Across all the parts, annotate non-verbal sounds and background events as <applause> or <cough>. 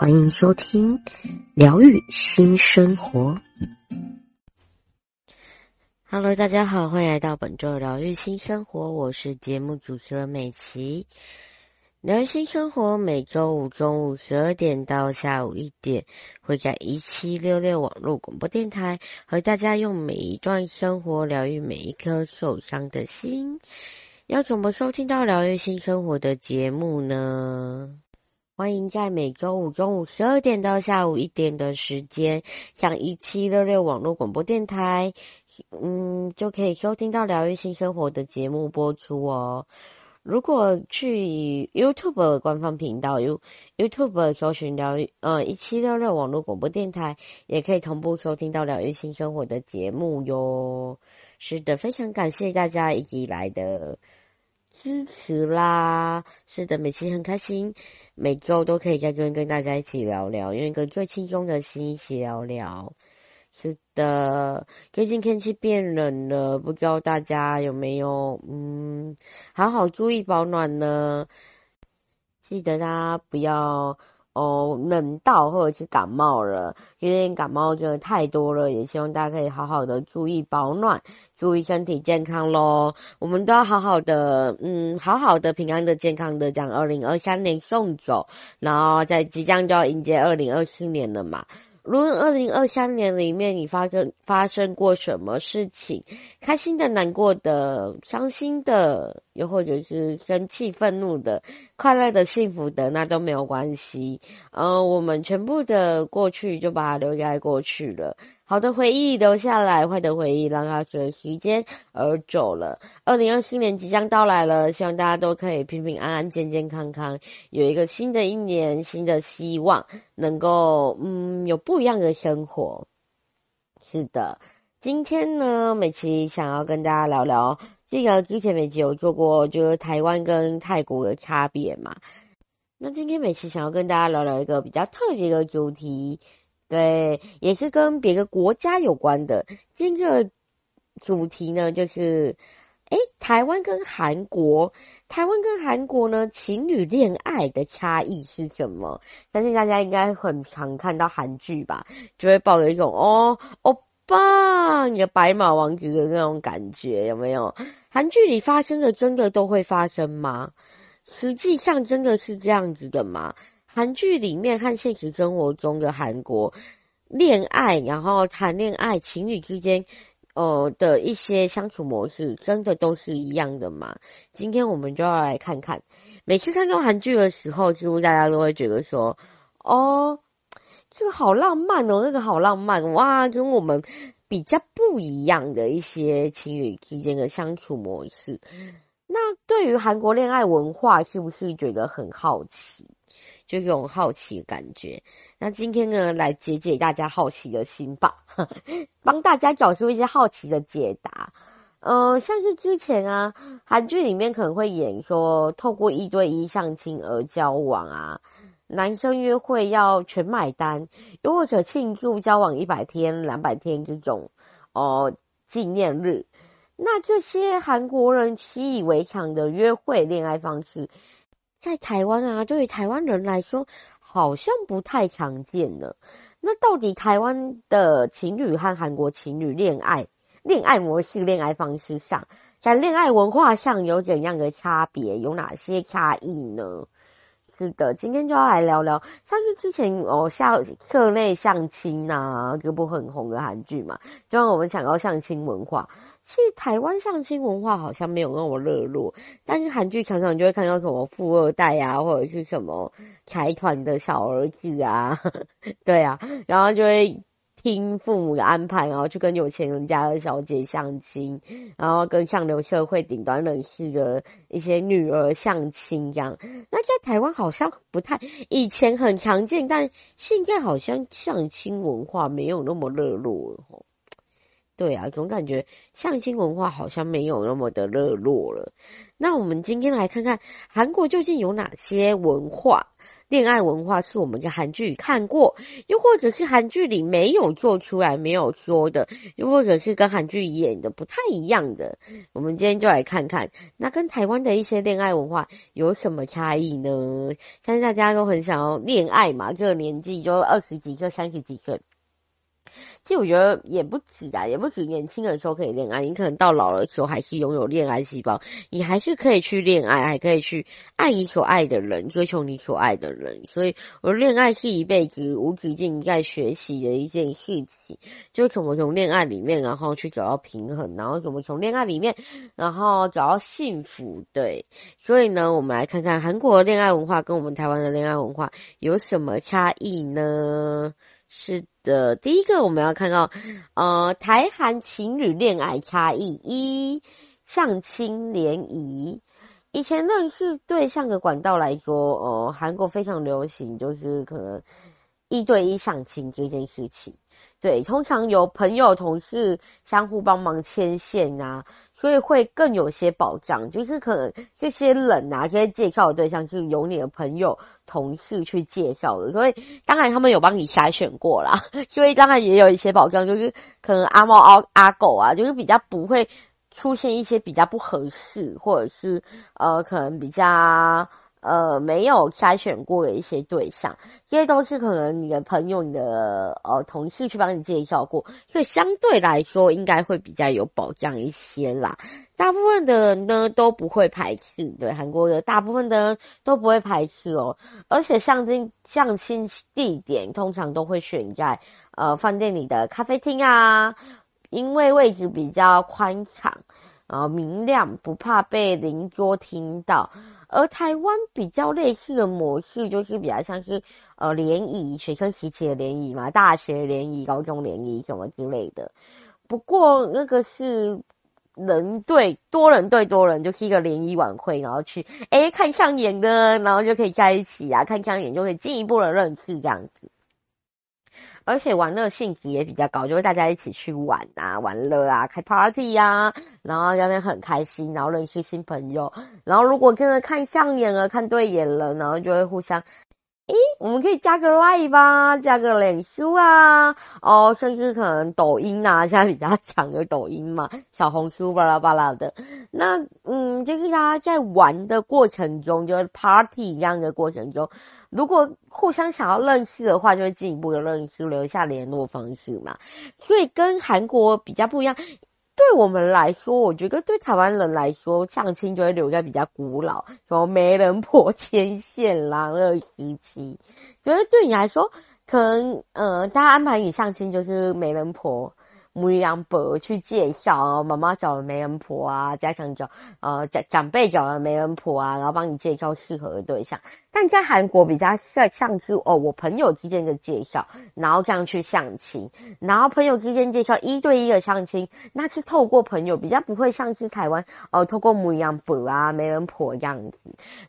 欢迎收听疗愈新生活。Hello，大家好，欢迎来到本周的疗愈新生活，我是节目主持人美琪。疗愈新生活每周五中午十二点到下午一点，会在一七六六网络广播电台和大家用每一段生活疗愈每一颗受伤的心。要怎么收听到疗愈新生活的节目呢？欢迎在每周五中午十二点到下午一点的时间，上一七六六网络广播电台，嗯，就可以收听到疗愈新生活的节目播出哦。如果去 YouTube 官方频道 You YouTube 搜寻疗愈呃一七六六网络广播电台，也可以同步收听到疗愈新生活的节目哟。是的，非常感谢大家一直以来的支持啦。是的，每期很开心，每周都可以在这边跟大家一起聊聊，用一个最轻松的心一起聊聊。是的，最近天气变冷了，不知道大家有没有嗯，好好注意保暖呢？记得啦不要哦冷到或者是感冒了，因为感冒真的太多了，也希望大家可以好好的注意保暖，注意身体健康喽。我们都要好好的嗯，好好的平安的健康的将二零二三年送走，然后在即将就要迎接二零二四年了嘛。无论二零二三年里面你发生发生过什么事情，开心的、难过的、伤心的，又或者是生气、愤怒的、快乐的、幸福的，那都没有关系。呃，我们全部的过去就把它留在过去了。好的回忆留下来，坏的回忆让它随时间而走了。二零二四年即将到来了，希望大家都可以平平安安、健健康康，有一个新的一年，新的希望，能够嗯有不一样的生活。是的，今天呢，美琪想要跟大家聊聊，这个之前美琪有做过，就是台湾跟泰国的差别嘛。那今天美琪想要跟大家聊聊一个比较特别的主题。对，也是跟别个国家有关的。今天这个主题呢，就是，诶，台湾跟韩国，台湾跟韩国呢，情侣恋爱的差异是什么？相信大家应该很常看到韩剧吧，就会抱着一种哦，欧巴，你的白马王子的那种感觉，有没有？韩剧里发生的真的都会发生吗？实际上真的是这样子的吗？韩剧里面和现实生活中的韩国恋爱，然后谈恋爱，情侣之间，呃的一些相处模式，真的都是一样的吗？今天我们就要来看看。每次看到韩剧的时候，几乎大家都会觉得说：“哦，这个好浪漫哦，那个好浪漫哇！”跟我们比较不一样的一些情侣之间的相处模式。那对于韩国恋爱文化，是不是觉得很好奇？就这种好奇的感觉，那今天呢，来解解大家好奇的心吧，<laughs> 帮大家找出一些好奇的解答。呃，像是之前啊，韩剧里面可能会演说，透过一对一相亲而交往啊，男生约会要全买单，又或者庆祝交往一百天、两百天这种哦纪念日。那这些韩国人习以为常的约会恋爱方式。在台湾啊，对于台湾人来说，好像不太常见呢。那到底台湾的情侣和韩国情侣恋爱、恋爱模式、恋爱方式上，在恋爱文化上有怎样的差别？有哪些差异呢？是的，今天就要来聊聊，像是之前哦，像课内相亲呐、啊，这部很红的韩剧嘛，就让我们想到相亲文化。其实台湾相亲文化好像没有那么热络，但是韩剧常常就会看到什么富二代啊，或者是什么财团的小儿子啊，<laughs> 对啊，然后就会听父母的安排，然后去跟有钱人家的小姐相亲，然后跟上流社会顶端人士的一些女儿相亲这样。那在台湾好像不太，以前很常见，但现在好像相亲文化没有那么热络了。对啊，总感觉相亲文化好像没有那么的热络了。那我们今天来看看韩国究竟有哪些文化、恋爱文化是我们在韩剧里看过，又或者是韩剧里没有做出来、没有说的，又或者是跟韩剧演的不太一样的。我们今天就来看看，那跟台湾的一些恋爱文化有什么差异呢？相信大家都很想要恋爱嘛，这个年纪就二十几岁、三十几岁。其实我觉得也不止啊，也不止年轻的时候可以恋爱，你可能到老了时候还是拥有恋爱细胞，你还是可以去恋爱，还可以去爱你所爱的人，追求你所爱的人。所以，我恋爱是一辈子无止境在学习的一件事情，就怎么从恋爱里面，然后去找到平衡，然后怎么从恋爱里面，然后找到幸福。对，所以呢，我们来看看韩国的恋爱文化跟我们台湾的恋爱文化有什么差异呢？是的，第一个我们要看到，呃，台韩情侣恋爱差异一，相亲联谊。以前认识对象的管道来说，呃，韩国非常流行，就是可能一对一相亲这件事情。对，通常有朋友、同事相互帮忙牵线啊，所以会更有些保障。就是可能这些人啊，这些介绍的对象是由你的朋友、同事去介绍的，所以当然他们有帮你筛选过啦，<laughs> 所以当然也有一些保障，就是可能阿猫阿阿狗啊，就是比较不会出现一些比较不合适，或者是呃，可能比较。呃，没有筛选过的一些对象，这些都是可能你的朋友、你的呃同事去帮你介绍过，所以相对来说应该会比较有保障一些啦。大部分的人呢都不会排斥，对韩国的大部分的人都不会排斥哦。而且相亲相亲地点通常都会选在呃饭店里的咖啡厅啊，因为位置比较宽敞，然后明亮，不怕被邻桌听到。而台湾比较类似的模式，就是比较像是呃联谊，学生时期的联谊嘛，大学联谊、高中联谊什么之类的。不过那个是人对多人对多人，就是一个联谊晚会，然后去诶看上眼的，然后就可以在一起啊，看上眼就可以进一步的认识这样子。而且玩乐性质也比较高，就会大家一起去玩啊、玩乐啊、开 party 呀，然后那边很开心，然后认识新朋友，然后如果真的看上眼了、看对眼了，然后就会互相。诶，我们可以加个 Line 吧，加个脸书啊，哦，甚至可能抖音啊，现在比较强的抖音嘛，小红书巴拉巴拉的。那嗯，就是大家在玩的过程中，就是 party 一样的过程中，如果互相想要认识的话，就会进一步的认识，留下联络方式嘛。所以跟韩国比较不一样。对我们来说，我觉得对台湾人来说，相亲就会留在比较古老，什么媒人婆牵线啦，那个时期。觉得对你来说，可能呃，大家安排你相亲就是媒人婆。母羊伯去介绍，妈妈找了媒人婆啊，家长找呃长长辈找了媒人婆啊，然后帮你介绍适合的对象。但在韩国比较像像是哦，我朋友之间的介绍，然后这样去相亲，然后朋友之间介绍一对一的相亲，那是透过朋友，比较不会像是台湾哦，透过母羊伯啊、媒人婆这样子。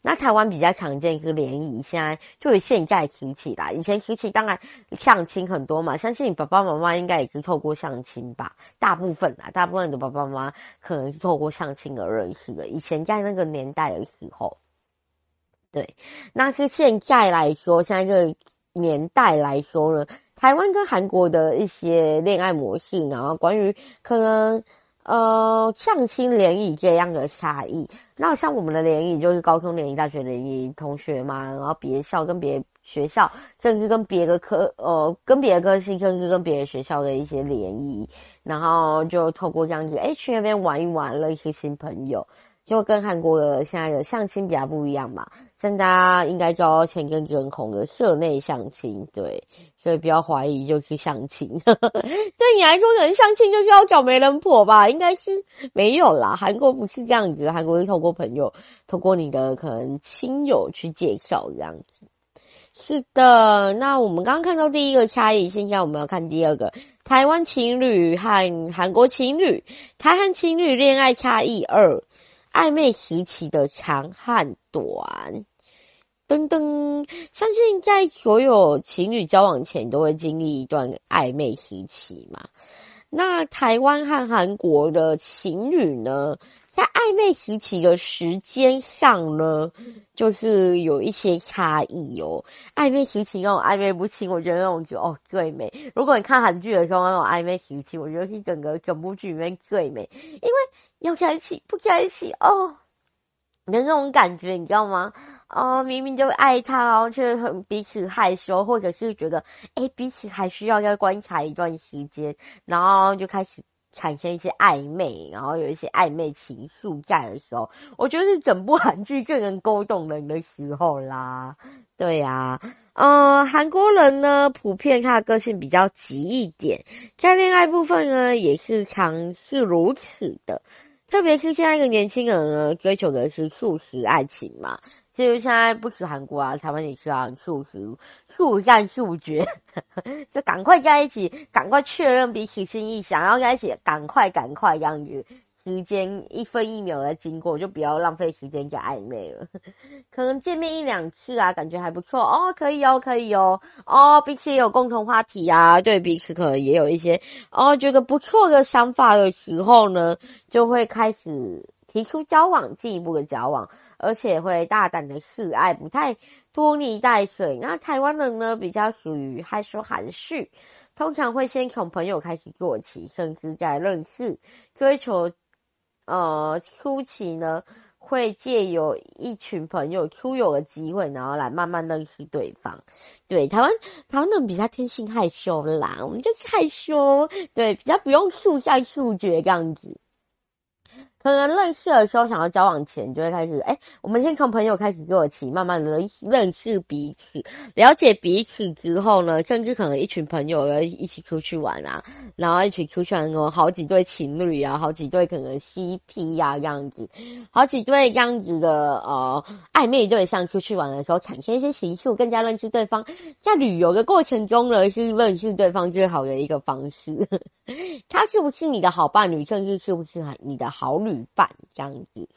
那台湾比较常见是联谊，现在就是现在时期啦，以前提起当然相亲很多嘛，相信你爸爸妈妈应该也是透过相亲。亲吧，大部分啊，大部分的爸爸妈妈可能是透过相亲而认识的。以前在那个年代的时候，对，那是现在来说，现在这个年代来说呢，台湾跟韩国的一些恋爱模式，然后关于可能呃相亲联谊这样的差异。那像我们的联谊就是高中联谊、大学联谊，同学嘛，然后别校跟别。学校甚至跟别的科，呃，跟别的科系，甚至跟别的学校的一些联谊，然后就透过这样子，哎，去那边玩一玩，认识新朋友，就跟韩国的现在的相亲比较不一样嘛。现在大家应该叫前阵子很红的社内相亲，对，所以不要怀疑就是相亲。<laughs> 对你来说，可能相亲就是要找媒人婆吧？应该是没有啦，韩国不是这样子，韩国是透过朋友，透过你的可能亲友去介绍这样子。是的，那我们刚刚看到第一个差异，现在我们要看第二个。台湾情侣和韩国情侣，台韩情侣恋爱差异二，暧昧时期的长和短。噔噔，相信在所有情侣交往前都会经历一段暧昧时期嘛。那台湾和韩国的情侣呢，在暧昧时期的时间上呢，就是有一些差异哦。暧昧时期那种暧昧不清，我觉得那种就哦最美。如果你看韩剧的时候那种暧昧时期，我觉得是整个整部剧里面最美，因为要在一起不在一起哦。的那种感觉，你知道吗？哦，明明就爱他，然后却很彼此害羞，或者是觉得，诶，彼此还需要再观察一段时间，然后就开始产生一些暧昧，然后有一些暧昧情愫在的时候，我觉得是整部韩剧最能勾动人的时候啦。对呀、啊，呃，韩国人呢，普遍他的个性比较急一点，在恋爱部分呢，也是常是如此的。特别是现在一个年轻人呢，追求的是素食爱情嘛。其实现在不止韩国啊，台湾也是啊，速食、速战速决，<laughs> 就赶快在一起，赶快确认彼此心意，想要在一起，赶快赶快这样子。时间一分一秒的经过，就不要浪费时间加暧昧了。<laughs> 可能见面一两次啊，感觉还不错哦，可以哦，可以哦，哦，彼此也有共同话题啊，对彼此可能也有一些哦，觉得不错的想法的时候呢，就会开始提出交往，进一步的交往，而且会大胆的示爱，不太拖泥带水。那台湾人呢，比较属于害羞含蓄，通常会先从朋友开始做起，甚至在认识、追求。呃，初期呢，会借由一群朋友 Q 友的机会，然后来慢慢认识对方。对，台湾台湾人比较天性害羞啦，我们就是害羞，对，比较不用速战速决这样子。可能认识的时候，想要交往前，就会开始，哎，我们先从朋友开始做起，慢慢的认识彼此，了解彼此之后呢，甚至可能一群朋友要一起出去玩啊，然后一起出去玩，有好几对情侣啊，好几对可能 CP 呀、啊、这样子，好几对这样子的呃暧昧对象出去玩的时候，产生一些情愫，更加认识对方。在旅游的过程中呢，是认识对方最好的一个方式。他是不是你的好伴侣，甚至是不是你的好？旅伴这样子，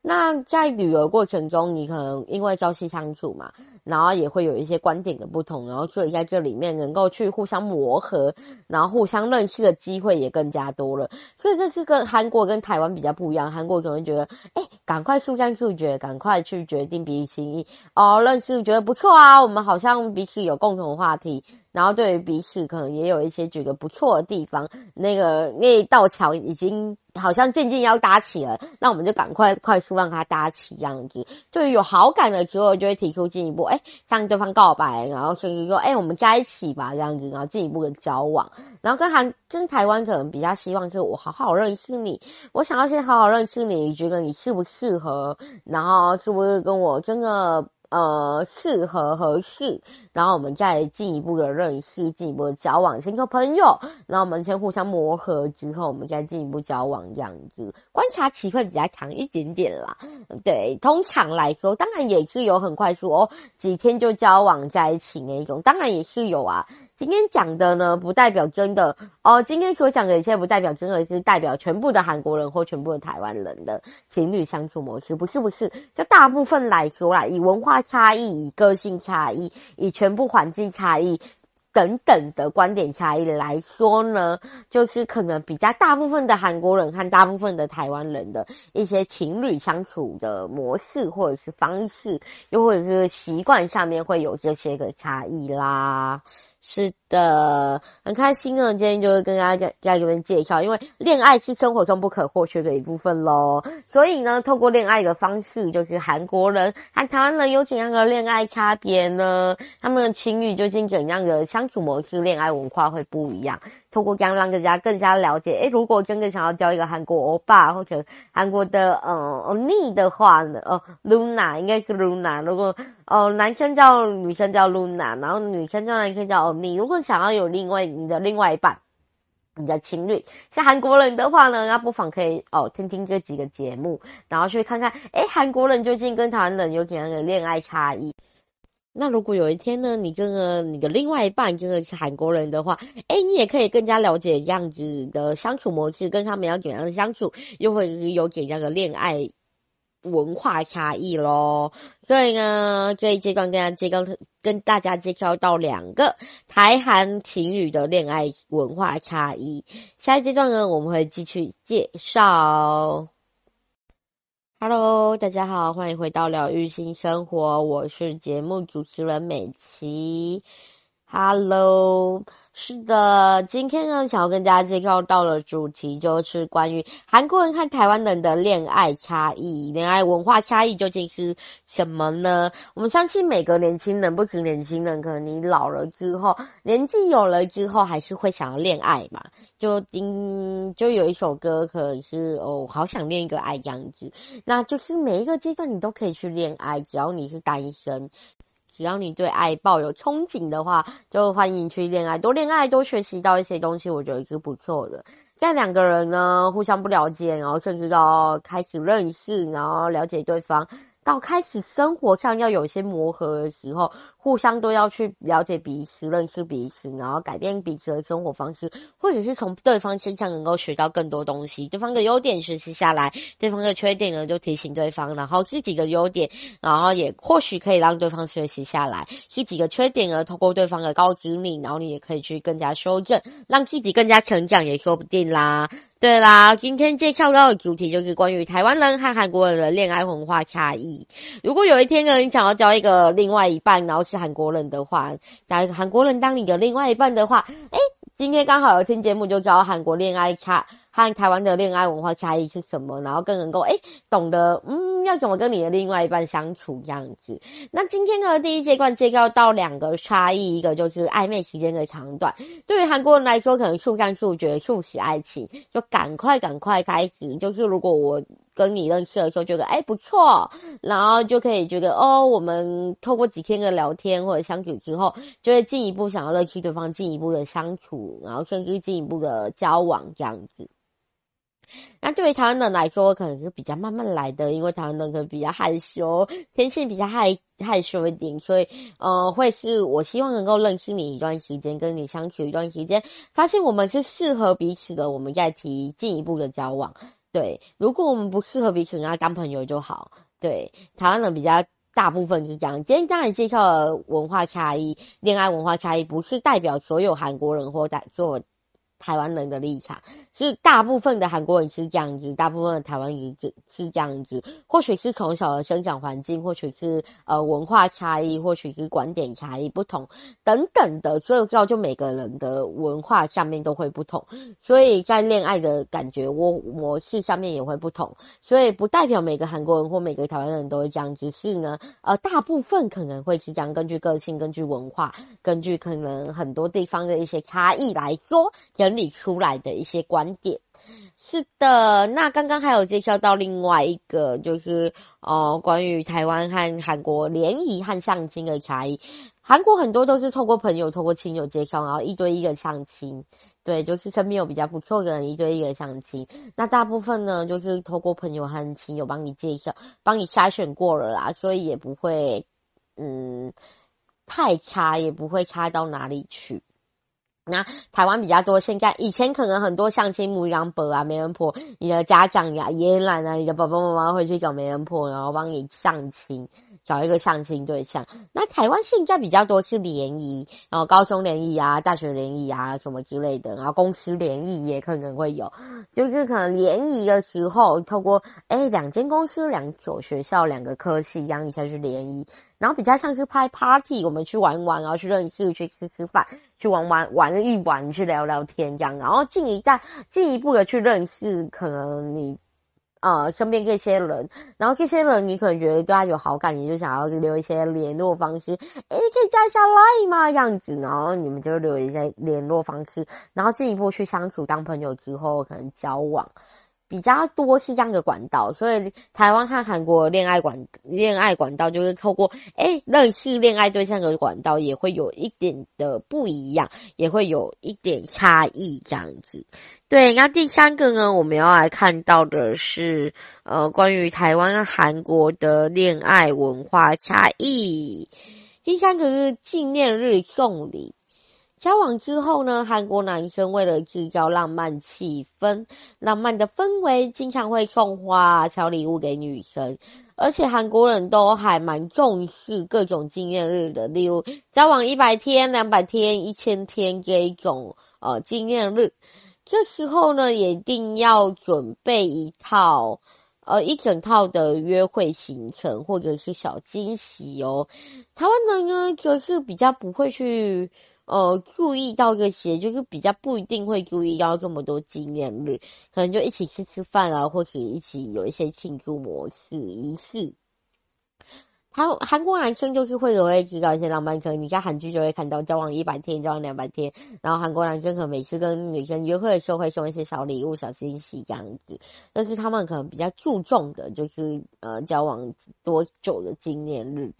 那在旅游过程中，你可能因为朝夕相处嘛，然后也会有一些观点的不同，然后所以在这里面能够去互相磨合，然后互相认识的机会也更加多了。所以这是跟韩国跟台湾比较不一样，韩国可能觉得，哎，赶快速战速决，赶快去决定彼此心意哦，认识觉得不错啊，我们好像彼此有共同话题。然后对于彼此可能也有一些觉得不错的地方，那个那道桥已经好像渐渐要搭起了，那我们就赶快快速让它搭起，这样子。对于有好感的时候，就会提出进一步，哎，向对方告白，然后甚至说，哎，我们在一起吧，这样子，然后进一步的交往。然后跟韩跟台湾可能比较希望是我好好认识你，我想要先好好认识你，觉得你适不适合，然后是不是跟我真的。呃，适合合适，然后我们再进一步的认识，进一步的交往，先做朋友，然后我们先互相磨合之后，我们再进一步交往，这样子，观察期会比较长一点点啦。对，通常来说，当然也是有很快速哦，几天就交往在一起那一种，当然也是有啊。今天讲的呢，不代表真的哦。今天所讲的一切，不代表真的是代表全部的韩国人或全部的台湾人的情侣相处模式，不是不是。就大部分来说啦，以文化差异、以个性差异、以全部环境差异等等的观点差异来说呢，就是可能比较大部分的韩国人和大部分的台湾人的一些情侣相处的模式或者是方式，又或者是习惯上面会有这些个差异啦。是的，很开心呢。今天就会跟大家在这边介绍，因为恋爱是生活中不可或缺的一部分喽。所以呢，透过恋爱的方式，就是韩国人和台湾人有怎样的恋爱差别呢？他们的情侣究竟怎样的相处模式、恋爱文化会不一样？透过这样让大家更加了解，诶，如果真的想要交一个韩国欧巴或者韩国的呃欧尼的话呢，哦，Luna 应该是 Luna。如果哦男生叫女生叫 Luna，然后女生叫男生叫欧尼。如果想要有另外你的另外一半，你的情侣是韩国人的话呢，那不妨可以哦听听这几个节目，然后去看看，诶，韩国人究竟跟台湾人有怎样的恋爱差异。那如果有一天呢，你跟个你的另外一半真的是韩国人的话，哎，你也可以更加了解这样子的相处模式，跟他们要怎样的相处，又会有怎样的恋爱文化差异咯。所以呢，这一阶段跟大家介绍，跟大家介绍到两个台韩情侣的恋爱文化差异。下一阶段呢，我们会继续介绍。Hello，大家好，欢迎回到疗愈新生活，我是节目主持人美琪。Hello。是的，今天呢，想要跟大家介绍到的主题就是关于韩国人和台湾人的恋爱差异、恋爱文化差异究竟是什么呢？我们相信每个年轻人，不止年轻人，可能你老了之后，年纪有了之后，还是会想要恋爱嘛。就今，就有一首歌，可是哦，好想恋一个爱这样子。那就是每一个阶段你都可以去恋爱，只要你是单身。只要你对爱抱有憧憬的话，就欢迎去恋爱，多恋爱，多学习到一些东西，我觉得是不错的。但两个人呢，互相不了解，然后甚至到开始认识，然后了解对方。到开始生活上要有些磨合的时候，互相都要去了解彼此、认识彼此，然后改变彼此的生活方式，或者是从对方身上能够学到更多东西。对方的优点学习下来，对方的缺点呢就提醒对方，然后自己的优点，然后也或许可以让对方学习下来。自己的缺点呢，透过对方的告知你，然后你也可以去更加修正，让自己更加成长，也说不定啦。对啦，今天介绍到的主题就是关于台湾人和韩国人的恋爱文化差异。如果有一天呢，你想要交一个另外一半，然后是韩国人的话，找一个韩国人当你的另外一半的话，诶，今天刚好有听节目就知道韩国恋爱差。和台湾的恋爱文化差异是什么？然后更能够诶懂得嗯要怎么跟你的另外一半相处这样子。那今天呢，第一阶段介绍到两个差异，一个就是暧昧时间的长短。对于韩国人来说，可能速战速决，速食爱情，就赶快赶快开始。就是如果我跟你认识的时候觉得哎不错，然后就可以觉得哦，我们透过几天的聊天或者相处之后，就会进一步想要认识对方，进一步的相处，然后甚至进一步的交往这样子。那对于台湾人来说，可能是比较慢慢来的，因为台湾人可能比较害羞，天性比较害害羞一点，所以呃，会是我希望能够认识你一段时间，跟你相处一段时间，发现我们是适合彼此的，我们再提进一步的交往。对，如果我们不适合彼此，那当朋友就好。对，台湾人比较大部分是这样。今天刚才介绍的文化差异，恋爱文化差异，不是代表所有韩国人或在做台湾人的立场。是大部分的韩国人是这样子，大部分的台湾人是是这样子。或许是从小的生长环境，或许是呃文化差异，或许是观点差异不同等等的，所以造就每个人的文化上面都会不同。所以在恋爱的感觉我模式上面也会不同。所以不代表每个韩国人或每个台湾人都会这样子。是呢，呃，大部分可能会是这样，根据个性、根据文化、根据可能很多地方的一些差异来说整理出来的一些观。点是的，那刚刚还有介绍到另外一个，就是呃，关于台湾和韩国联谊和相亲的差异。韩国很多都是透过朋友、透过亲友介绍，然后一对一的相亲。对，就是身边有比较不错的人，一对一的相亲。那大部分呢，就是透过朋友和亲友帮你介绍，帮你筛选过了啦，所以也不会嗯太差，也不会差到哪里去。那台湾比较多，现在以前可能很多相亲媒人婆啊、媒人婆，你的家长呀、爷爷奶奶、你的爸爸妈妈会去找媒人婆，然后帮你相亲。找一个相亲对象，那台湾现在比较多是联谊，然后高中联谊啊、大学联谊啊什么之类的，然后公司联谊也可能会有，就是可能联谊的时候，透过诶两间公司、两所学校、两个科系这样一下去联谊，然后比较像是拍 party，我们去玩玩，然后去认识、去吃吃饭、去玩玩玩一玩、去聊聊天这样，然后进一再进一步的去认识，可能你。呃，身边这些人，然后这些人你可能觉得对他有好感，你就想要留一些联络方式，诶，可以加一下 Line 吗？这样子，然后你们就留一些联络方式，然后进一步去相处，当朋友之后可能交往。比较多是这样的管道，所以台湾和韩国恋爱管恋爱管道就是透过诶认识恋爱对象的管道也会有一点的不一样，也会有一点差异这样子。对，那第三个呢，我们要来看到的是呃关于台湾和韩国的恋爱文化差异。第三个是纪念日送礼。交往之后呢，韩国男生为了制造浪漫气氛、浪漫的氛围，经常会送花、小礼物给女生。而且韩国人都还蛮重视各种纪念日的，例如交往一百天、两百天、一千天这一种呃纪念日。这时候呢，也一定要准备一套呃一整套的约会行程或者是小惊喜哦。台湾人呢，就是比较不会去。呃，注意到这些，就是比较不一定会注意到这么多纪念日，可能就一起吃吃饭啊，或者一起有一些庆祝模式仪式。韩韩国男生就是会有会知道一些浪漫，可能你在韩剧就会看到交往一百天，交往两百天，然后韩国男生可能每次跟女生约会的时候会送一些小礼物、小惊喜这样子，但是他们可能比较注重的就是呃交往多久的纪念日。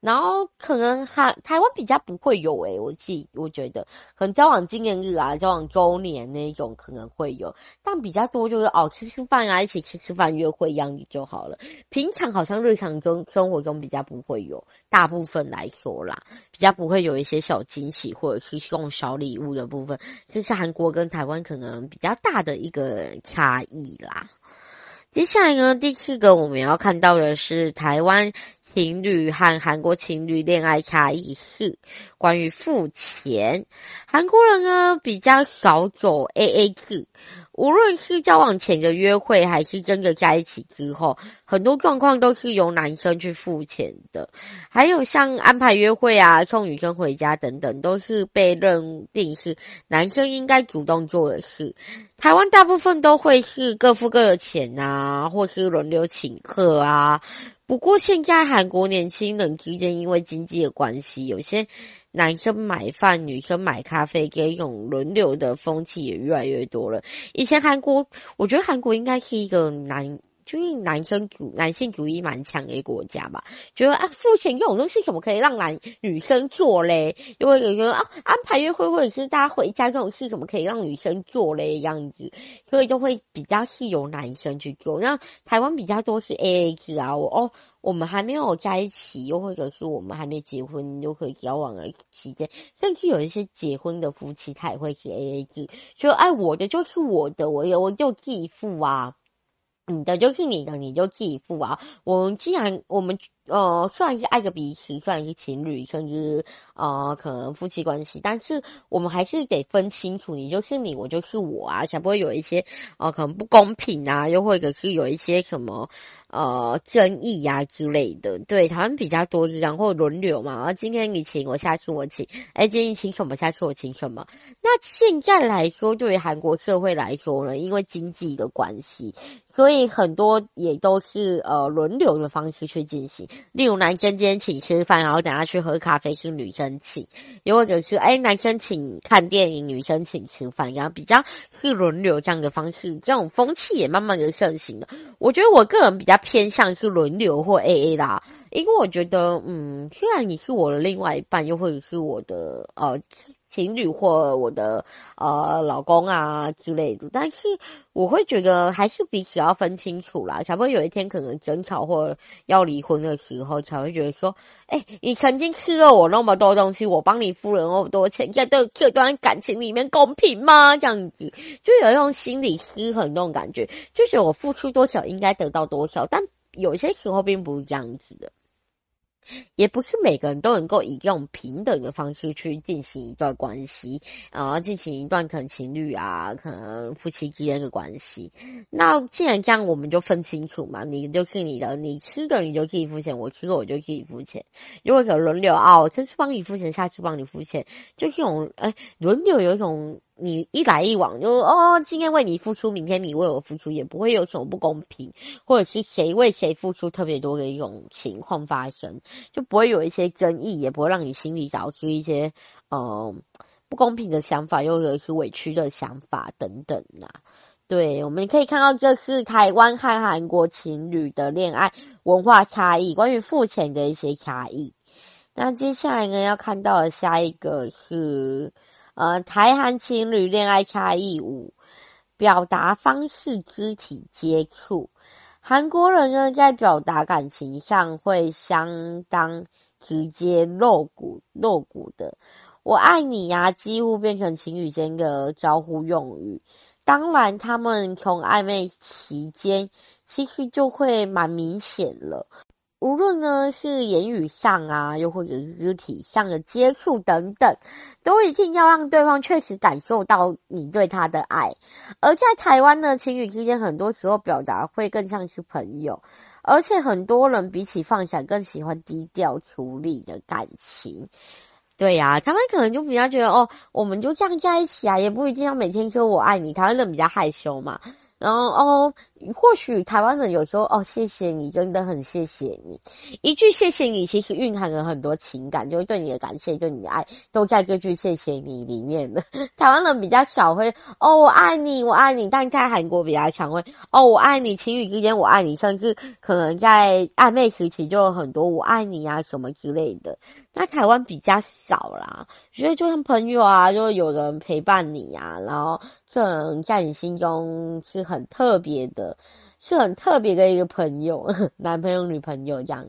然后可能还台湾比较不会有诶、我记我觉得可能交往纪念日啊、交往周年那种可能会有，但比较多就是哦吃吃饭啊，一起吃吃饭约会一样就好了。平常好像日常中生活中比较不会有，大部分来说啦，比较不会有一些小惊喜或者是送小礼物的部分，这是韩国跟台湾可能比较大的一个差异啦。接下来呢，第四个我们要看到的是台湾情侣和韩国情侣恋爱差异是关于付钱。韩国人呢比较少走 AA 制。无论是交往前的约会，还是真的在一起之后，很多状况都是由男生去付钱的。还有像安排约会啊、送女生回家等等，都是被认定是男生应该主动做的事。台湾大部分都会是各付各的钱啊，或是轮流请客啊。不过现在韩国年轻人之间因为经济的关系，有些。男生买饭，女生买咖啡，这种轮流的风气也越来越多了。以前韩国，我觉得韩国应该是一个男。就是男生主男性主义蛮强的一个国家吧，觉得啊，付钱这种东西怎么可以让男女生做嘞？因为有时候啊，安排约会或者是大家回家这种事，怎么可以让女生做嘞？这样子，所以就会比较是由男生去做。那台湾比较多是 AA 制啊，我哦，我们还没有在一起，又或者是我们还没结婚，又可以交往的期间，甚至有一些结婚的夫妻，他也会是 AA 制，就哎，我的就是我的，我有我就自己付啊。你的就是你的，你就自己付啊。我们既然我们。呃，虽然是爱个彼此，虽然是情侣，甚至呃，可能夫妻关系，但是我们还是得分清楚，你就是你，我就是我啊，才不会有一些呃，可能不公平啊，又或者是有一些什么呃争议呀、啊、之类的。对，台湾比较多是然后，轮流嘛，啊，今天你请我，下次我请，哎，今天你请什么，下次我请什么。那现在来说，对于韩国社会来说呢，因为经济的关系，所以很多也都是呃轮流的方式去进行。例如男生今天请吃饭，然后等下去喝咖啡是女生请，又或者是哎男生请看电影，女生请吃饭，然后比较是轮流这样的方式，这种风气也慢慢的盛行了。我觉得我个人比较偏向是轮流或 AA 啦，因为我觉得嗯，虽然你是我的另外一半，又或者是我的呃。情侣或我的呃老公啊之类的，但是我会觉得还是彼此要分清楚啦，才不会有一天可能争吵或要离婚的时候，才会觉得说，哎、你曾经吃了我那么多东西，我帮你付了那么多钱，在这这段感情里面公平吗？这样子就有一种心理失衡那种感觉，就觉得我付出多少应该得到多少，但有些时候并不是这样子的。也不是每个人都能够以这种平等的方式去进行一段关系，啊，进行一段可能情侣啊，可能夫妻之间的关系。那既然这样，我们就分清楚嘛，你就是你的，你吃的你就自己付钱，我吃的我就自己付钱。如果有轮流啊，我这次帮你付钱，下次帮你付钱，就是这种哎，轮流有一种。你一来一往就哦，今天为你付出，明天你为我付出，也不会有什么不公平，或者是谁为谁付出特别多的一种情况发生，就不会有一些争议，也不会让你心里导致一些呃不公平的想法，又或者是委屈的想法等等呐、对，我们可以看到这是台湾和韩国情侣的恋爱文化差异，关于付钱的一些差异。那接下来呢，要看到的下一个是。呃，台韩情侣恋爱差异五，表达方式肢体接触。韩国人呢，在表达感情上会相当直接露骨露骨的。我爱你呀，几乎变成情侣间的招呼用语。当然，他们从暧昧期间其实就会蛮明显了。无论呢是言语上啊，又或者是肢体上的接触等等，都一定要让对方确实感受到你对他的爱。而在台湾呢，情侣之间很多时候表达会更像是朋友，而且很多人比起放下，更喜欢低调处理的感情。对呀、啊，他们可能就比较觉得哦，我们就这样在一起啊，也不一定要每天说我爱你。台湾人比较害羞嘛，然后哦，或许台湾人有时候哦，谢谢你，真的很谢谢你。一句谢谢你，其实蕴含了很多情感，就是对你的感谢，对你的爱，都在这句谢谢你里面的。<laughs> 台湾人比较少会哦，我爱你，我爱你，但在韩国比较常会哦，我爱你，情侣之间我爱你，甚至可能在暧昧时期就有很多我爱你啊什么之类的。那台湾比较少啦，所以就像朋友啊，就有人陪伴你啊，然后这人在你心中是很特别的，是很特别的一个朋友，<laughs> 男朋友、女朋友这样。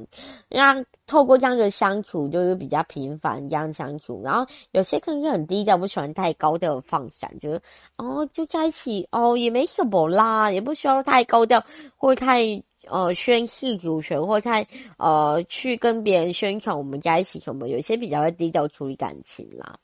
那透过这样的相处，就是比较频繁这样相处，然后有些可能是很低调，不喜欢太高调的放闪，就是哦就在一起哦也没什么啦，也不需要太高调或太。呃，宣示主权或太呃，去跟别人宣传我们在一起什么，有些比较会低调处理感情啦。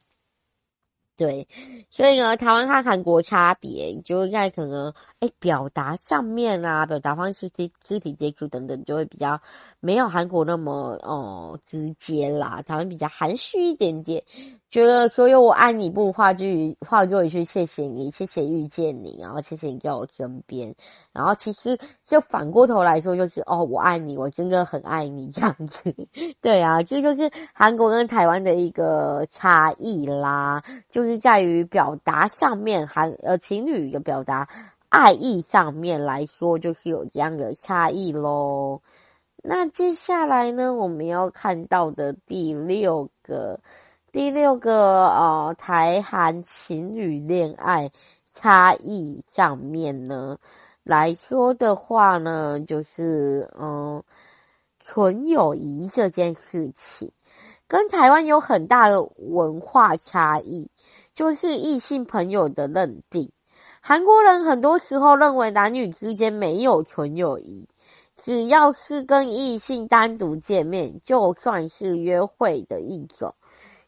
对，所以呢，台湾和韩国差别就是在可能哎表达上面啊，表达方式、肢肢体接触等等，就会比较没有韩国那么哦、直接啦。台湾比较含蓄一点点。觉得所有我爱你不如化句化作一句谢谢你，谢谢遇见你，然后谢谢你在我身边，然后其实就反过头来说就是哦，我爱你，我真的很爱你这样子。<laughs> 对啊，这就是韩国跟台湾的一个差异啦，就是在于表达上面，韩呃情侣的表达爱意上面来说，就是有这样的差异喽。那接下来呢，我们要看到的第六个。第六个呃，台韩情侣恋爱差异上面呢来说的话呢，就是嗯，纯友谊这件事情跟台湾有很大的文化差异，就是异性朋友的认定。韩国人很多时候认为男女之间没有纯友谊，只要是跟异性单独见面，就算是约会的一种。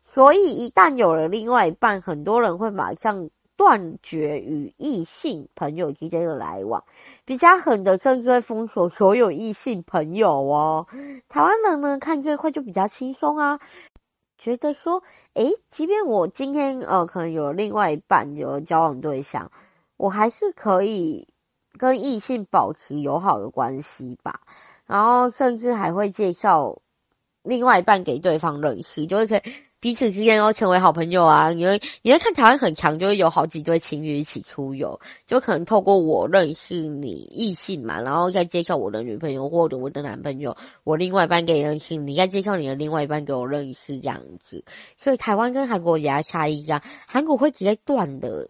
所以，一旦有了另外一半，很多人会马上断绝与异性朋友之间的来往，比较狠的甚至会封锁所有异性朋友哦。台湾人呢，看这块就比较轻松啊，觉得说，诶，即便我今天呃可能有另外一半，有交往对象，我还是可以跟异性保持友好的关系吧，然后甚至还会介绍另外一半给对方认识，就会可以。彼此之间要成为好朋友啊！你会你会看台湾很强，就会有好几对情侣一起出游，就可能透过我认识你异性嘛，然后再介绍我的女朋友或者我的男朋友，我另外一半给你认识，你再介绍你的另外一半给我认识，这样子。所以台湾跟韩国也要差异一样，韩国会直接断的。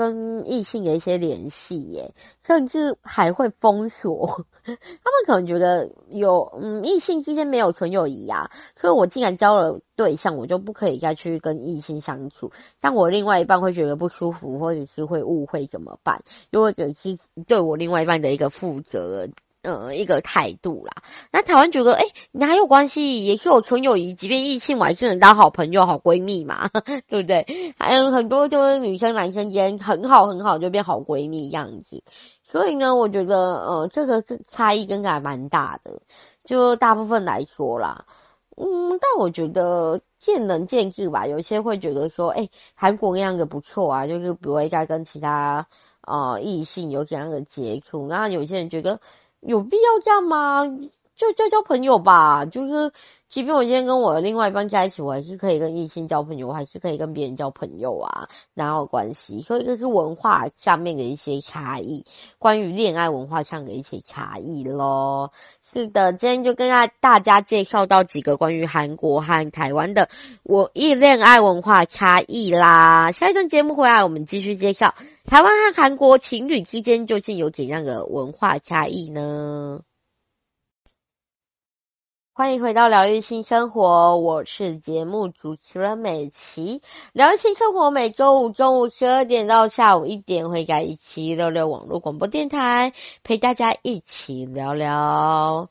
跟异性的一些联系耶，甚至还会封锁。<laughs> 他们可能觉得有嗯，异性之间没有纯友谊啊，所以我既然交了对象，我就不可以再去跟异性相处。像我另外一半会觉得不舒服，或者是会误会怎么办？又或者是对我另外一半的一个负责。呃，一个态度啦。那台湾觉得，哎，哪有关系？也是有纯友谊，即便异性，我还是能当好朋友、好闺蜜嘛，<laughs> 对不对？还有很多就是女生、男生间很好、很好，就变好闺蜜这样子。所以呢，我觉得，呃，这个是差异跟还蛮大的。就大部分来说啦，嗯，但我觉得见仁见智吧。有些会觉得说，哎，韩国那样的不错啊，就是不会再跟其他呃异性有怎样的接触。那有些人觉得。有必要这样吗？就交交朋友吧。就是，即便我今天跟我的另外一半在一起，我还是可以跟异性交朋友，我还是可以跟别人交朋友啊，哪有关系？所以这是文化上面的一些差异，关于恋爱文化上的一些差异咯。是的，今天就跟大大家介绍到几个关于韩国和台湾的我异恋爱文化差异啦。下一段节目回来，我们继续介绍台湾和韩国情侣之间究竟有怎样的文化差异呢？欢迎回到疗愈新生活，我是节目主持人美琪。疗愈新生活每周五中午十二点到下午一点会在一期六六网络广播电台陪大家一起聊聊。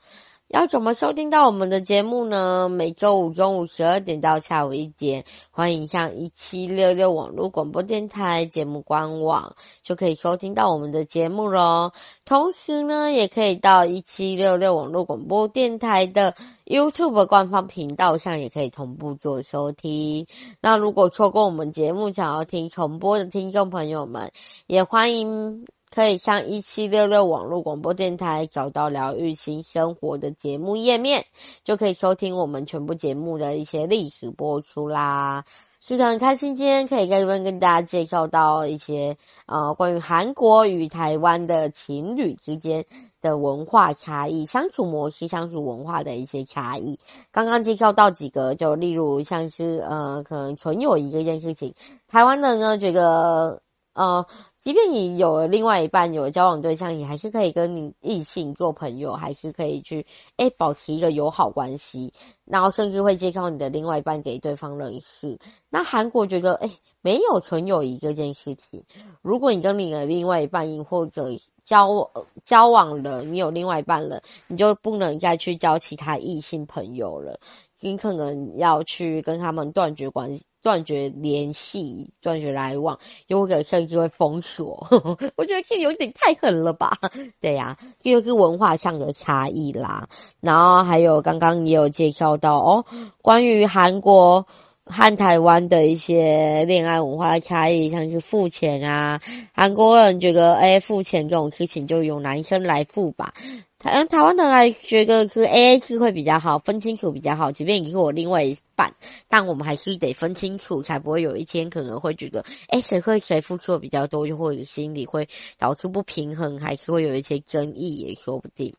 要怎么收听到我们的节目呢？每周五中午十二点到下午一点，欢迎上一七六六网络广播电台节目官网，就可以收听到我们的节目喽。同时呢，也可以到一七六六网络广播电台的 YouTube 官方频道上，也可以同步做收听。那如果错过我们节目，想要听重播的听众朋友们，也欢迎。可以上一七六六网络广播电台找到疗愈新生活的节目页面，就可以收听我们全部节目的一些历史播出啦。是的，很开心今天可以在这边跟大家介绍到一些呃关于韩国与台湾的情侣之间的文化差异、相处模式、相处文化的一些差异。刚刚介绍到几个，就例如像是呃可能纯友谊这件事情，台湾的呢觉得呃。即便你有了另外一半，有了交往对象，你还是可以跟你异性做朋友，还是可以去诶保持一个友好关系，然后甚至会介绍你的另外一半给对方认识。那韩国觉得诶没有纯友谊这件事情，如果你跟你的另外一半或者交交往了，你有另外一半了，你就不能再去交其他异性朋友了。你可能要去跟他们断绝关系、断绝联系、断绝来往，又或者甚至会封锁。<laughs> 我觉得这有点太狠了吧？对呀、啊，这就是文化上的差异啦。然后还有刚刚也有介绍到哦，关于韩国和台湾的一些恋爱文化差异，像是付钱啊，韩国人觉得哎，付钱这种事情就由男生来付吧。台台湾的来觉得是 AA 制会比较好，分清楚比较好。即便你是我另外一半，但我们还是得分清楚，才不会有一天可能会觉得，诶，谁会谁付出的比较多，又或者心里会导致不平衡，还是会有一些争议也说不定。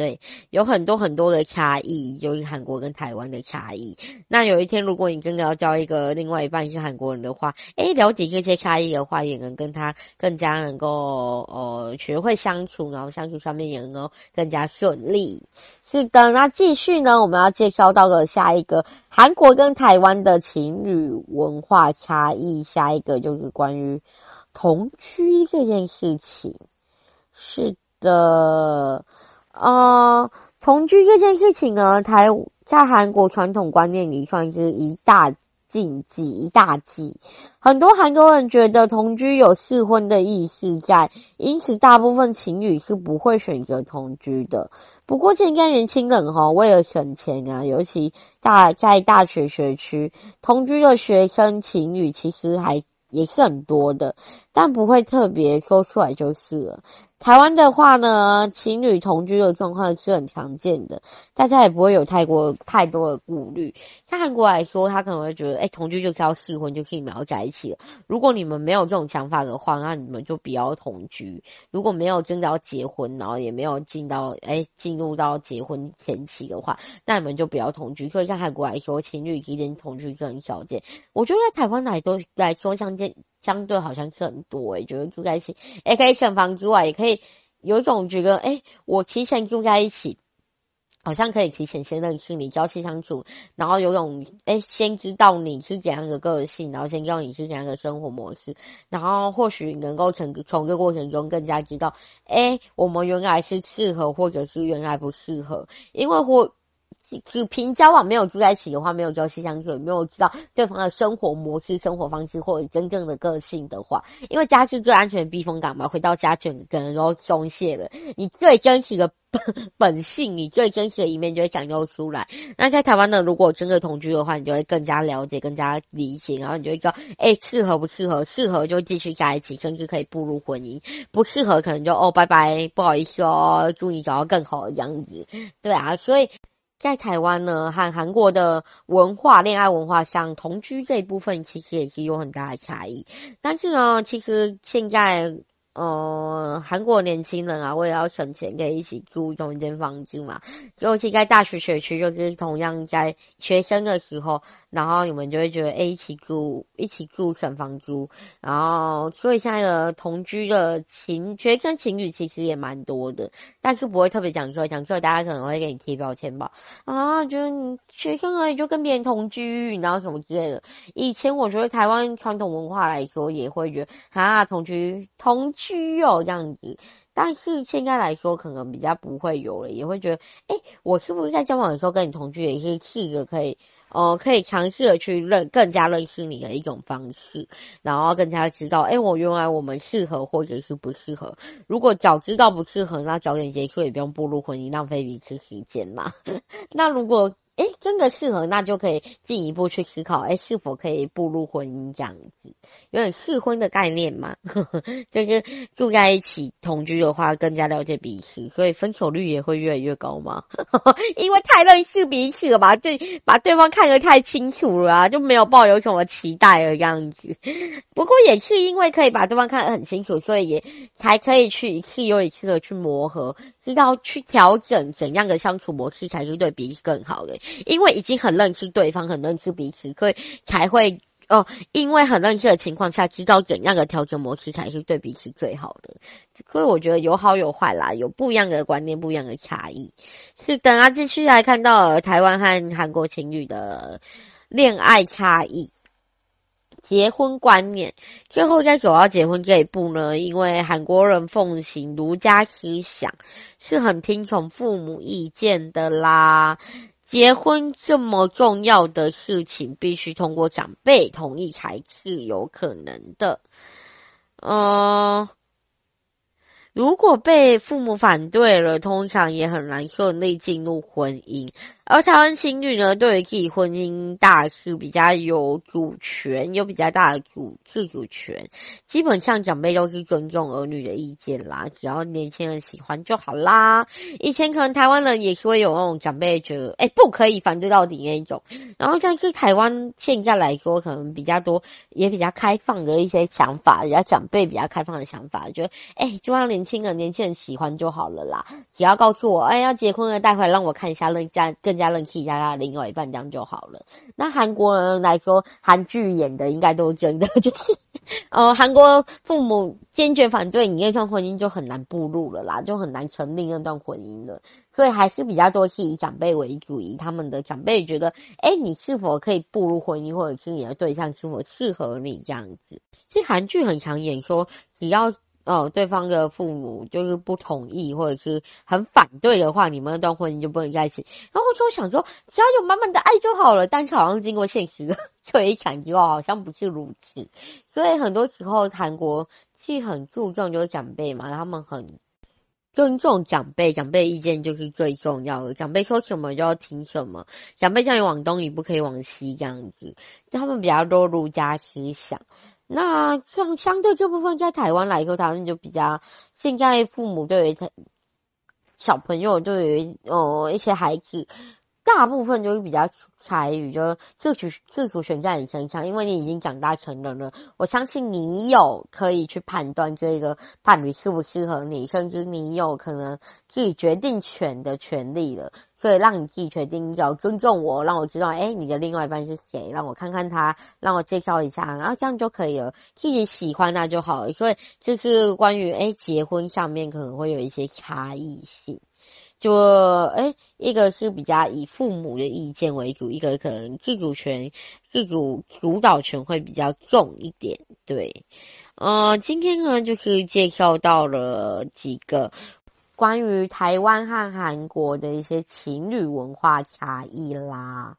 对，有很多很多的差异，就是韩国跟台湾的差异。那有一天，如果你真的要交一个另外一半是韩国人的话，诶，了解这些差异的话，也能跟他更加能够呃学会相处，然后相处上面也能够更加顺利。是的，那继续呢，我们要介绍到的下一个韩国跟台湾的情侣文化差异，下一个就是关于同居这件事情。是的。呃，同居这件事情呢，台在韩国传统观念里算是一大禁忌、一大忌。很多韩国人觉得同居有试婚的意思在，因此大部分情侣是不会选择同居的。不过现在年轻人哈，为了省钱啊，尤其大在大学学区，同居的学生情侣其实还也是很多的，但不会特别说出来就是了。台湾的话呢，情侣同居的状况是很常见的，大家也不会有太过太多的顾虑。像韩国来说，他可能会觉得，哎，同居就是要试婚，就是你们要在一起了。如果你们没有这种想法的话，那你们就不要同居。如果没有真的要结婚，然后也没有进到，哎，进入到结婚前期的话，那你们就不要同居。所以，像韩国来说，情侣之间同居是很少见。我觉得在台湾来都来说，相见。相对好像是很多诶、欸、觉得住在一起，诶可以省房之外，也可以有一种觉得，诶、我提前住在一起，好像可以提前先认识你，朝夕相处，然后有种，诶、先知道你是怎样的个性，然后先知道你是怎样的生活模式，然后或许能够从从这过程中更加知道，诶、我们原来是适合，或者是原来不适合，因为或。只凭交往没有住在一起的话，没有朝夕相处，没有知道对方的生活模式、生活方式或者真正的个性的话，因为家是最安全的避风港嘛，回到家整个人都松懈了，你最真实的本 <laughs> 本性，你最真实的一面就会展露出来。那在台湾呢，如果真的同居的话，你就会更加了解、更加理解，然后你就会知道，哎，适合不适合？适合就继续在一起，甚至可以步入婚姻；不适合，可能就哦，拜拜，不好意思哦，祝你找到更好的这样子。对啊，所以。在台湾呢，和韩国的文化、恋爱文化上，同居这一部分其实也是有很大的差异。但是呢，其实现在呃，韩国年轻人啊，为了要省钱，可以一起租同一间房子嘛。尤其在大学学区，就是同样在学生的时候，然后你们就会觉得，哎，一起住，一起住省房租。然后，所以现在的同居的情学生情侣其实也蛮多的，但是不会特别讲出来，讲出来大家可能会给你贴标签吧。啊，就是你学生而已，就跟别人同居，然后什么之类的。以前我觉得台湾传统文化来说，也会觉得啊，同居同。需要这样子，但是现在来说，可能比较不会有了，也会觉得，哎，我是不是在交往的时候跟你同居，也是试着可以，呃，可以尝试的去认更加认识你的一种方式，然后更加知道，哎，我原来我们适合或者是不适合。如果早知道不适合，那早点结束也不用步入婚姻，浪费彼此时间嘛。<laughs> 那如果哎，真的适合，那就可以进一步去思考，哎，是否可以步入婚姻这样子，有点试婚的概念嘛，呵呵，就是住在一起同居的话，更加了解彼此，所以分手率也会越来越高嘛，<laughs> 因为太认识彼此了吧，对，把对方看得太清楚了啊，就没有抱有什么期待了这样子。不过也是因为可以把对方看得很清楚，所以也才可以去一次又一次的去磨合，知道去调整怎样的相处模式才是对彼此更好的。因为已经很认识对方，很认识彼此，所以才会哦。因为很认识的情况下，知道怎样的调整模式才是对彼此最好的。所以我觉得有好有坏啦，有不一样的观念，不一样的差异。是等啊，继续来看到台湾和韩国情侣的恋爱差异。结婚观念，最后再走到结婚这一步呢，因为韩国人奉行儒家思想，是很听从父母意见的啦。结婚这么重要的事情，必须通过长辈同意才是有可能的。嗯。如果被父母反对了，通常也很难顺利进入婚姻。而台湾情侣呢，对于自己婚姻大事比较有主权，有比较大的主自主权。基本上长辈都是尊重儿女的意见啦，只要年轻人喜欢就好啦。以前可能台湾人也是会有那种长辈觉得，哎，不可以反对到底那一种。然后但是台湾现在来说，可能比较多，也比较开放的一些想法，比较长辈比较开放的想法，觉得，哎，就让年轻人年轻人喜欢就好了啦。只要告诉我，哎，要结婚了，带回来让我看一下，更加更。家人气一下他另外一半，这样就好了。那韩国人来说，韩剧演的应该都是真的，就 <laughs> 是呃，韩国父母坚决反对你那段婚姻，就很难步入了啦，就很难成立那段婚姻了。所以还是比较多是以长辈为主，以他们的长辈觉得，哎，你是否可以步入婚姻，或者是你的对象是否适合你这样子。其实韩剧很常演说，只要。哦，对方的父母就是不同意或者是很反对的话，你们那段婚姻就不能在一起。然后我说想说，只要有满满的爱就好了。但是好像经过现实的摧残之后，好像不是如此。所以很多时候韩国是很注重就是长辈嘛，他们很尊重长辈，长辈意见就是最重要的。长辈说什么就要听什么，长辈叫你往东，你不可以往西这样子。他们比较多儒家思想。那像相对这部分，在台湾来说，他们就比较现在父母对于小朋友，对于呃一些孩子。大部分就是比较采取就自主自主权在你身上，因为你已经长大成人了。我相信你有可以去判断这个伴侣适不适合你，甚至你有可能自己决定权的权利了。所以让你自己决定，要尊重我，让我知道，哎，你的另外一半是谁，让我看看他，让我介绍一下，然后这样就可以了。自己喜欢那就好了。所以这是关于哎结婚上面可能会有一些差异性。就诶，一个是比较以父母的意见为主，一个可能自主权、自主主导权会比较重一点。对，呃，今天呢就是介绍到了几个关于台湾和韩国的一些情侣文化差异啦。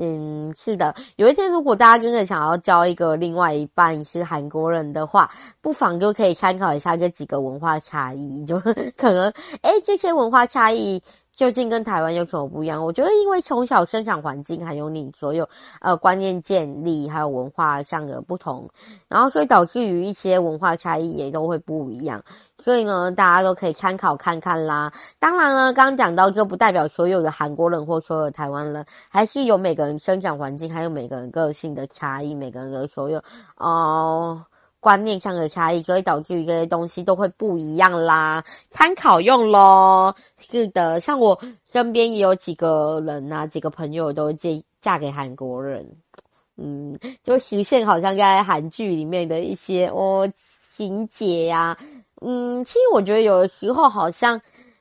嗯，是的。有一天，如果大家真的想要交一个另外一半是韩国人的话，不妨就可以参考一下这几个文化差异，就 <laughs> 可能，诶，这些文化差异。究竟跟台湾有什么不一样？我觉得，因为从小生长环境，还有你所有呃观念建立，还有文化上的不同，然后所以导致于一些文化差异也都会不一样。所以呢，大家都可以参考看看啦。当然了，刚刚讲到这不代表所有的韩国人或所有的台湾人，还是有每个人生长环境，还有每个人个性的差异，每个人的所有哦。观念上的差异，所以导致于这些东西都会不一样啦。参考用咯。是的，像我身边也有几个人啊，几个朋友都嫁嫁给韩国人，嗯，就实现好像在韩剧里面的一些哦情节呀，嗯，其实我觉得有的时候好像。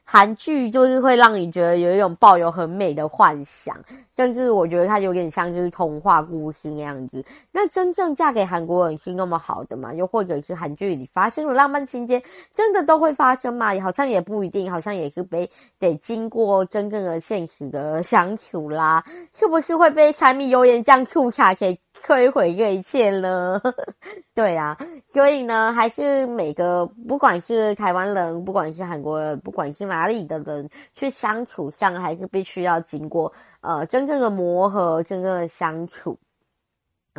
韩剧就是会让你觉得有一种抱有很美的幻想，甚至我觉得它有点像就是童话故事那样子。那真正嫁给韩国人是那么好的吗？又或者是韩剧里发生的浪漫情节真的都会发生吗？好像也不一定，好像也是被得经过真正的现实的相处啦。是不是会被柴米油盐酱醋茶给摧毁这一切呢？<laughs> 对啊。所以呢，还是每个不管是台湾人，不管是韩国人，不管是哪里的人，去相处上还是必须要经过呃真正的磨合，真正的相处。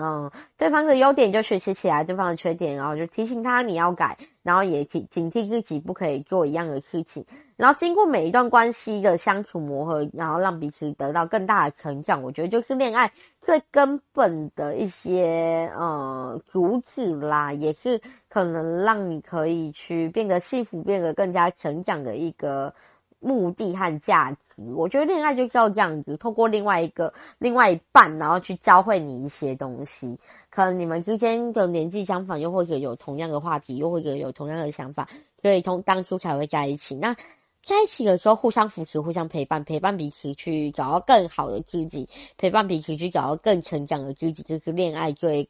嗯，对方的优点就学习起来，对方的缺点，然后就提醒他你要改，然后也警警惕自己不可以做一样的事情。然后经过每一段关系的相处磨合，然后让彼此得到更大的成长，我觉得就是恋爱最根本的一些呃主旨啦，也是可能让你可以去变得幸福、变得更加成长的一个。目的和价值，我觉得恋爱就是要这样子，透过另外一个、另外一半，然后去教会你一些东西。可能你们之间的年纪相仿，又或者有同样的话题，又或者有同样的想法，所以从当初才会在一起。那在一起的时候，互相扶持、互相陪伴，陪伴彼此去找到更好的自己，陪伴彼此去找到更成长的自己，就是恋爱最。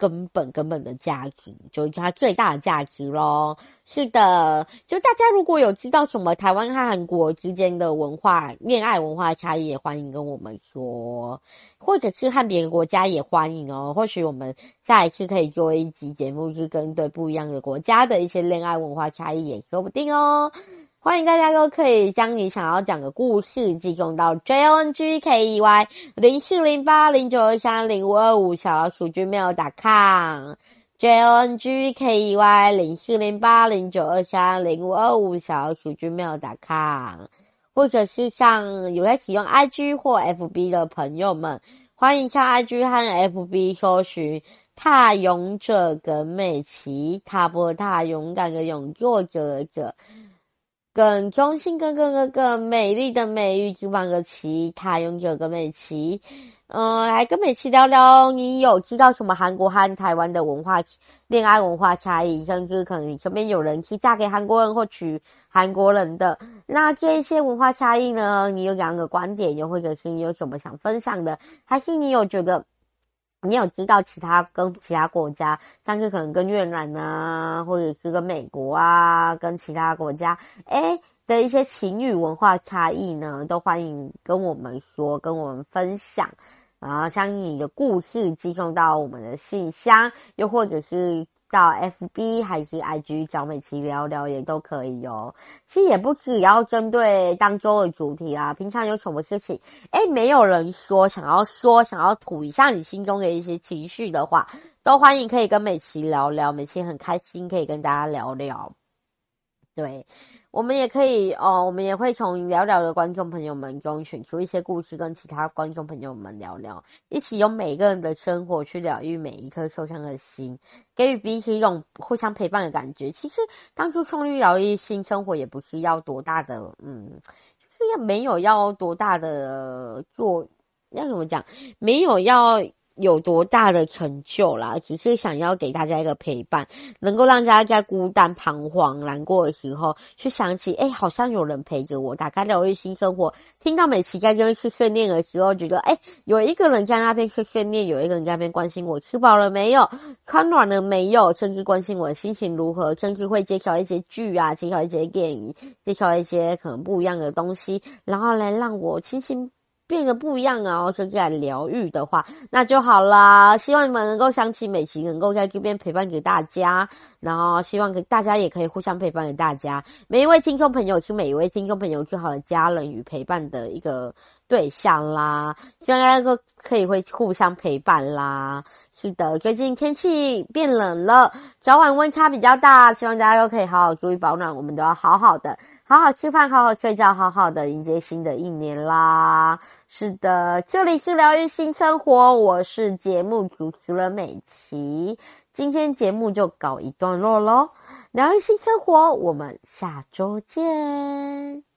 根本根本的价值，就是它最大的价值咯。是的，就大家如果有知道什么台湾和韩国之间的文化、恋爱文化差异，也欢迎跟我们说，或者是和别的国家也欢迎哦。或许我们下一次可以做一集节目，是跟对不一样的国家的一些恋爱文化差异，也说不定哦。欢迎大家都可以将你想要讲的故事寄送到 j o n g k e y 零四零八零九二三零五二五小老鼠 gmail.com j o n g k e y 零四零八零九二三零五二五小老鼠 gmail.com 或者是像有在使用 IG 或 FB 的朋友们，欢迎上 IG 和 FB 搜寻“踏勇者耿美琪”，踏波踏勇敢的勇，作者者。更中性、更更更更美丽的美玉之王的其他勇者耿美琪，嗯、呃，来跟美琪聊聊，你有知道什么韩国和台湾的文化、恋爱文化差异，甚至可能你身边有人去嫁给韩国人或娶韩国人的，那这一些文化差异呢？你有两个观点，又或者是你有什么想分享的，还是你有觉得？你有知道其他跟其他国家，像是可能跟越南啊，或者是跟美国啊，跟其他国家，诶的一些情侣文化差异呢？都欢迎跟我们说，跟我们分享。然后将你的故事寄送到我们的信箱，又或者是。到 FB 还是 IG 找美琪聊聊也都可以哦。其实也不只要针对当周的主题啊，平常有什么事情，哎，没有人说想要说想要吐一下你心中的一些情绪的话，都欢迎可以跟美琪聊聊，美琪很开心可以跟大家聊聊。对。我们也可以哦，我们也会从聊聊的观众朋友们中选出一些故事，跟其他观众朋友们聊聊，一起用每个人的生活去疗愈每一颗受伤的心，给予彼此一种互相陪伴的感觉。其实当初创立疗愈新生活也不是要多大的，嗯，就是要没有要多大的做，要怎么讲，没有要。有多大的成就啦？只是想要给大家一个陪伴，能够让大家在孤单、彷徨、难过的时候，去想起，哎、好像有人陪着我。打开疗愈新生活，听到美琪在这边碎碎念的时候，觉得，哎、有一个人在那边碎碎念，有一个人在那边关心我吃饱了没有，穿暖了没有，甚至关心我的心情如何，甚至会介绍一些剧啊，介绍一些电影，介绍一些可能不一样的东西，然后来让我清新。变得不一样啊！哦，甚至来疗愈的话，那就好啦。希望你们能够想起美琪，能够在这边陪伴给大家。然后，希望给大家也可以互相陪伴给大家。每一位听众朋友是每一位听众朋友最好的家人与陪伴的一个对象啦。希望大家都可以会互相陪伴啦。是的，最近天气变冷了，早晚温差比较大，希望大家都可以好好注意保暖。我们都要好好的。好好吃饭，好好睡觉，好好的迎接新的一年啦。是的，这里是疗愈新生活，我是节目主持人美琪。今天节目就告一段落喽，疗愈新生活，我们下周见。